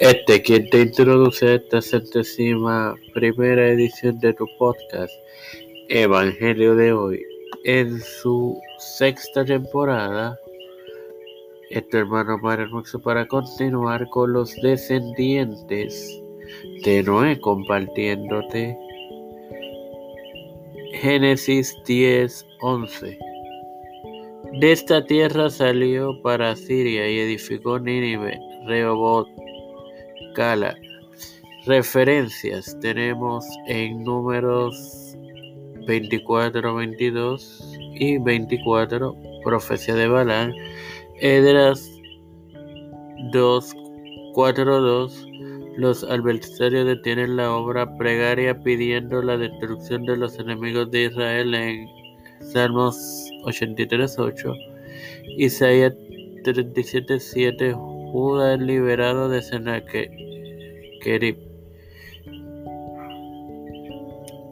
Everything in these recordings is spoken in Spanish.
Este quien te introduce a esta centésima primera edición de tu podcast, Evangelio de hoy, en su sexta temporada. Este hermano Mario para continuar con los descendientes de Noé compartiéndote Génesis 10, 11. De esta tierra salió para Siria y edificó Nínive, Rehoboth, Cala. Referencias tenemos en números 24, 22 y 24, profecía de Balán, Edras 2, 4, 2. Los adversarios detienen la obra pregaria pidiendo la destrucción de los enemigos de Israel en Salmos 83.8, Isaías 37.7, Judá es liberado de Sennacherib.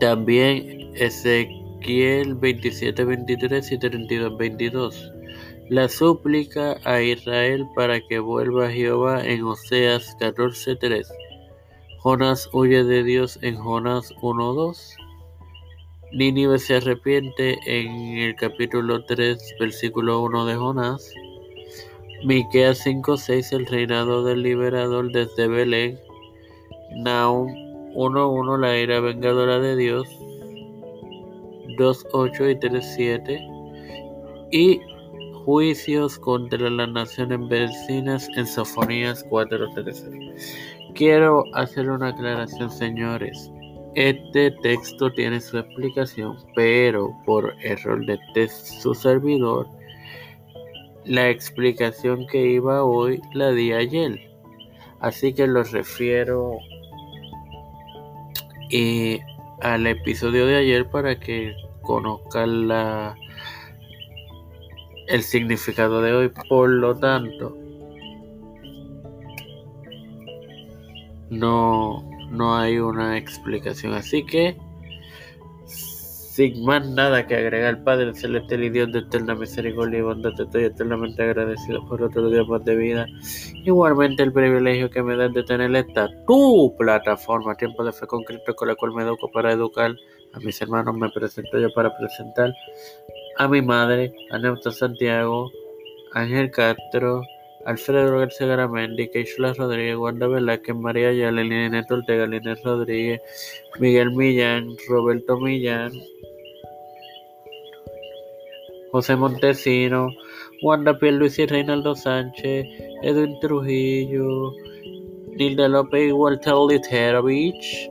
También Ezequiel 27.23 y 32.22. La súplica a Israel para que vuelva Jehová en Oseas 14.3. Jonás huye de Dios en Jonás 1.2. Nínive se arrepiente en el capítulo 3, versículo 1 de Jonás. Miqueas 5:6 El reinado del liberador desde Belén. Naum 1:1 La ira vengadora de Dios. 2:8 y 3:7 y juicios contra las naciones vecinas en Sofonías 4:13. Quiero hacer una aclaración, señores. Este texto tiene su explicación, pero por error de su servidor, la explicación que iba hoy la di ayer. Así que los refiero eh, al episodio de ayer para que conozcan la, el significado de hoy. Por lo tanto, no no hay una explicación. Así que, sin más nada que agregar, Padre Celestial y Dios de eterna misericordia y bondad, te estoy eternamente agradecido por otro día más de vida. Igualmente, el privilegio que me das de tener esta tu plataforma, Tiempo de Fe con Cristo, con la cual me educo para educar a mis hermanos. Me presento yo para presentar a mi madre, a Neusta Santiago, Ángel Castro. Alfredo García Garamendi, Keishla Rodríguez, Wanda Velázquez, María Ayala, Neto Ortega, Linés Rodríguez, Miguel Millán, Roberto Millán, José Montesino, Wanda Luis y Reinaldo Sánchez, Edwin Trujillo, Nilda López y Walter Literovich.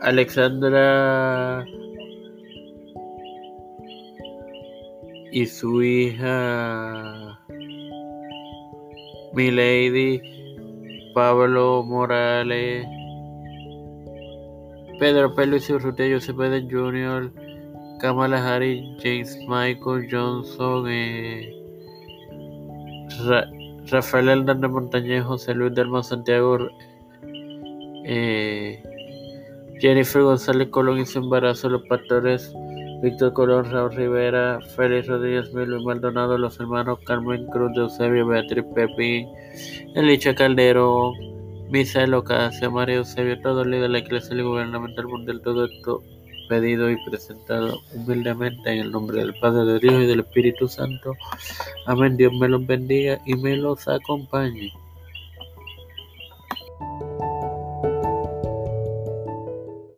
Alexandra y su hija Milady, Pablo Morales, Pedro ruta Joseph Biden Jr., Kamala Harris, James Michael Johnson, eh, Rafael Hernández Montañez, José Luis Delma Santiago, eh, Jennifer González Colón y su embarazo, los pastores Víctor Colón, Raúl Rivera, Félix Rodríguez Milo y Maldonado, los hermanos Carmen Cruz de Eusebio, Beatriz Pepín, Elicha Caldero, Misael Ocasio, María Eusebio, todo el líder de la Iglesia y Gubernamental Mundial, todo esto pedido y presentado humildemente en el nombre del Padre de Dios y del Espíritu Santo. Amén. Dios me los bendiga y me los acompañe.